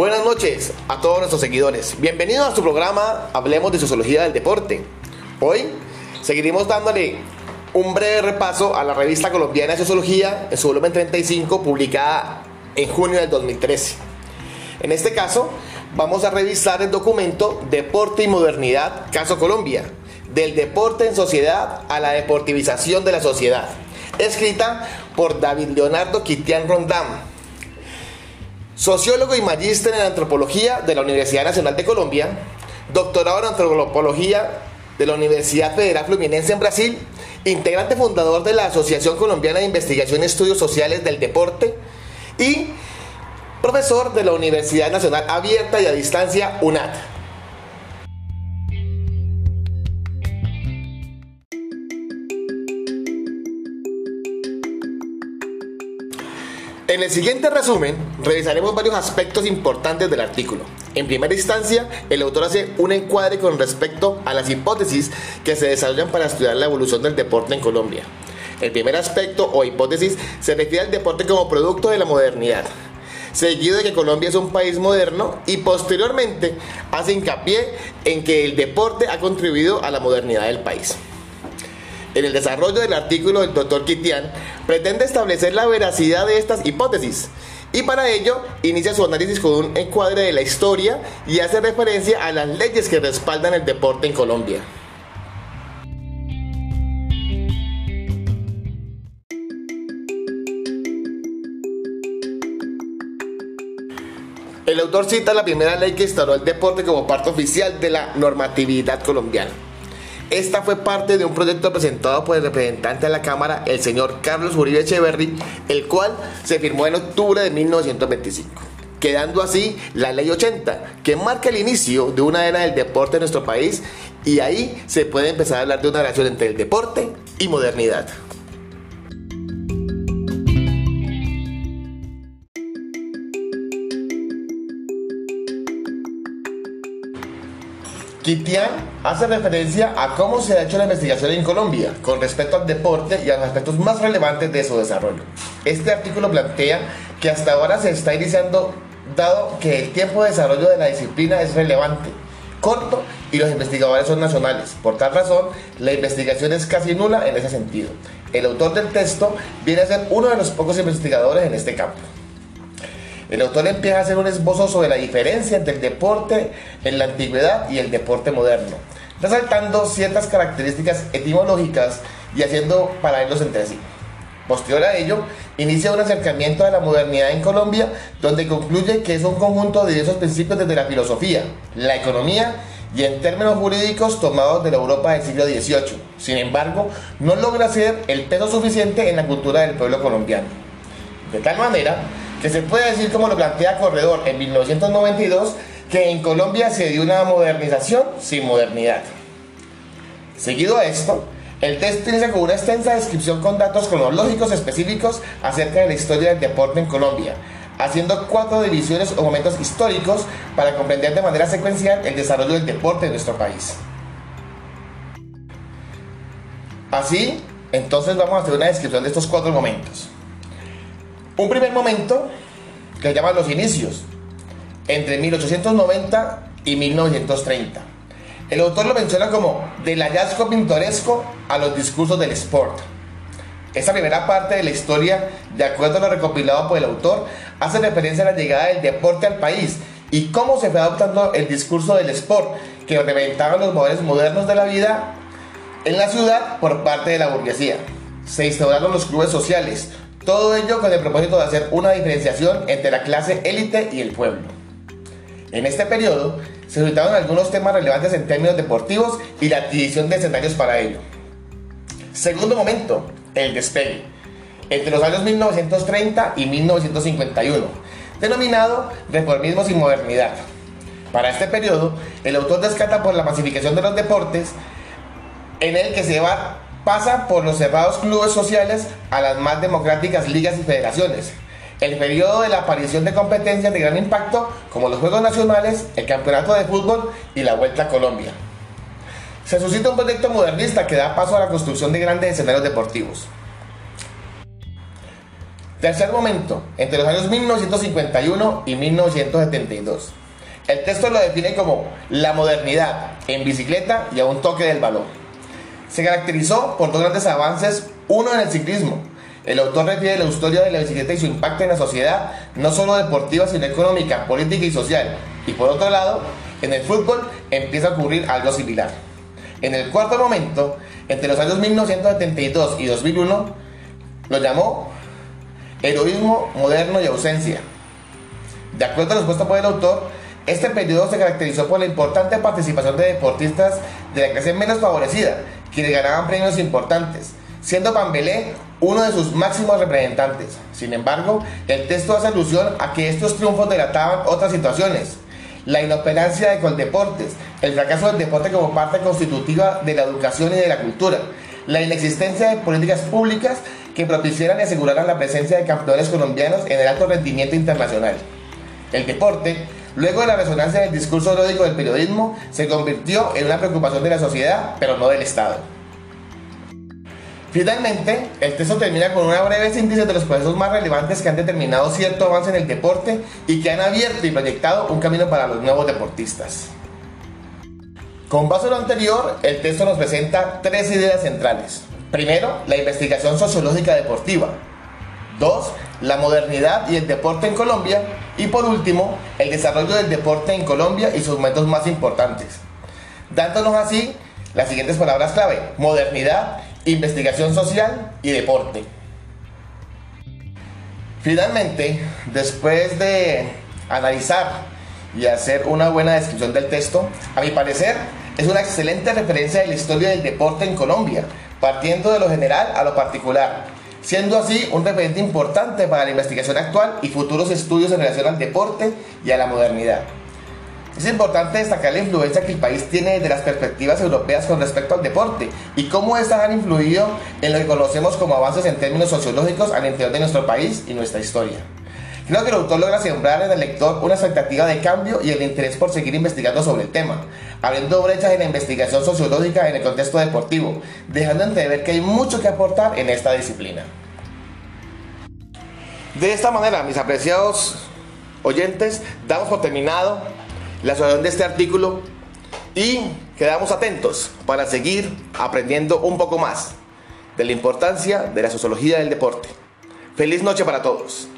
Buenas noches a todos nuestros seguidores. Bienvenidos a su programa Hablemos de Sociología del Deporte. Hoy seguiremos dándole un breve repaso a la revista colombiana de Sociología en su volumen 35 publicada en junio del 2013. En este caso vamos a revisar el documento Deporte y Modernidad, Caso Colombia, del deporte en sociedad a la deportivización de la sociedad, escrita por David Leonardo Quitián Rondán, sociólogo y magíster en antropología de la Universidad Nacional de Colombia, doctorado en antropología de la Universidad Federal Fluminense en Brasil, integrante fundador de la Asociación Colombiana de Investigación y Estudios Sociales del Deporte y profesor de la Universidad Nacional Abierta y a Distancia UNAT. En el siguiente resumen, revisaremos varios aspectos importantes del artículo. En primera instancia, el autor hace un encuadre con respecto a las hipótesis que se desarrollan para estudiar la evolución del deporte en Colombia. El primer aspecto o hipótesis se refiere al deporte como producto de la modernidad, seguido de que Colombia es un país moderno y posteriormente hace hincapié en que el deporte ha contribuido a la modernidad del país. En el desarrollo del artículo del doctor Kitian pretende establecer la veracidad de estas hipótesis y para ello inicia su análisis con un encuadre de la historia y hace referencia a las leyes que respaldan el deporte en Colombia. El autor cita la primera ley que instauró el deporte como parte oficial de la normatividad colombiana. Esta fue parte de un proyecto presentado por el representante de la Cámara, el señor Carlos Uribe Echeverry, el cual se firmó en octubre de 1925 quedando así la ley 80, que marca el inicio de una era del deporte en nuestro país y ahí se puede empezar a hablar de una relación entre el deporte y modernidad. Kitian hace referencia a cómo se ha hecho la investigación en Colombia con respecto al deporte y a los aspectos más relevantes de su desarrollo. Este artículo plantea que hasta ahora se está iniciando dado que el tiempo de desarrollo de la disciplina es relevante, corto y los investigadores son nacionales. Por tal razón, la investigación es casi nula en ese sentido. El autor del texto viene a ser uno de los pocos investigadores en este campo. El autor empieza a hacer un esbozo sobre la diferencia entre el deporte en la antigüedad y el deporte moderno, resaltando ciertas características etimológicas y haciendo paralelos entre sí. Posterior a ello, inicia un acercamiento a la modernidad en Colombia, donde concluye que es un conjunto de diversos principios desde la filosofía, la economía y en términos jurídicos tomados de la Europa del siglo XVIII. Sin embargo, no logra ser el peso suficiente en la cultura del pueblo colombiano. De tal manera que se puede decir como lo plantea Corredor en 1992, que en Colombia se dio una modernización sin modernidad. Seguido a esto, el texto inicia una extensa descripción con datos cronológicos específicos acerca de la historia del deporte en Colombia, haciendo cuatro divisiones o momentos históricos para comprender de manera secuencial el desarrollo del deporte en nuestro país. Así, entonces vamos a hacer una descripción de estos cuatro momentos. Un primer momento que llama los inicios, entre 1890 y 1930. El autor lo menciona como del hallazgo pintoresco a los discursos del sport. Esta primera parte de la historia, de acuerdo a lo recopilado por el autor, hace referencia a la llegada del deporte al país y cómo se fue adoptando el discurso del sport, que representaban los modelos modernos de la vida en la ciudad por parte de la burguesía. Se instauraron los clubes sociales, todo ello con el propósito de hacer una diferenciación entre la clase élite y el pueblo. En este periodo se suscitaron algunos temas relevantes en términos deportivos y la adquisición de escenarios para ello. Segundo momento, el despegue, entre los años 1930 y 1951, denominado reformismo sin modernidad. Para este periodo, el autor descarta por la masificación de los deportes, en el que se va pasa por los cerrados clubes sociales a las más democráticas ligas y federaciones. El periodo de la aparición de competencias de gran impacto como los Juegos Nacionales, el Campeonato de Fútbol y la Vuelta a Colombia. Se suscita un proyecto modernista que da paso a la construcción de grandes escenarios deportivos. Tercer momento, entre los años 1951 y 1972. El texto lo define como la modernidad en bicicleta y a un toque del balón. Se caracterizó por dos grandes avances, uno en el ciclismo. El autor refiere la historia de la bicicleta y su impacto en la sociedad, no solo deportiva, sino económica, política y social. Y por otro lado, en el fútbol empieza a ocurrir algo similar. En el cuarto momento, entre los años 1972 y 2001, lo llamó heroísmo moderno y ausencia. De acuerdo a lo expuesto por el autor, este periodo se caracterizó por la importante participación de deportistas de la clase menos favorecida, quienes ganaban premios importantes, siendo Pambelé uno de sus máximos representantes. Sin embargo, el texto hace alusión a que estos triunfos delataban otras situaciones. La inoperancia de Coldeportes, el fracaso del deporte como parte constitutiva de la educación y de la cultura, la inexistencia de políticas públicas que propiciaran y aseguraran la presencia de campeones colombianos en el alto rendimiento internacional. El deporte, luego de la resonancia del discurso lógico del periodismo, se convirtió en una preocupación de la sociedad, pero no del Estado. Finalmente, el texto termina con una breve síntesis de los procesos más relevantes que han determinado cierto avance en el deporte y que han abierto y proyectado un camino para los nuevos deportistas. Con base en lo anterior, el texto nos presenta tres ideas centrales. Primero, la investigación sociológica deportiva. Dos, la modernidad y el deporte en Colombia. Y por último, el desarrollo del deporte en Colombia y sus momentos más importantes. Dándonos así las siguientes palabras clave. Modernidad, investigación social y deporte. Finalmente, después de analizar y hacer una buena descripción del texto, a mi parecer es una excelente referencia de la historia del deporte en Colombia, partiendo de lo general a lo particular, siendo así un referente importante para la investigación actual y futuros estudios en relación al deporte y a la modernidad. Es importante destacar la influencia que el país tiene desde las perspectivas europeas con respecto al deporte y cómo estas han influido en lo que conocemos como avances en términos sociológicos al interior de nuestro país y nuestra historia. Creo que el autor logra sembrar en el lector una expectativa de cambio y el interés por seguir investigando sobre el tema, abriendo brechas en la investigación sociológica en el contexto deportivo, dejando entrever que hay mucho que aportar en esta disciplina. De esta manera, mis apreciados oyentes, damos por terminado la solución de este artículo y quedamos atentos para seguir aprendiendo un poco más de la importancia de la sociología del deporte. Feliz noche para todos.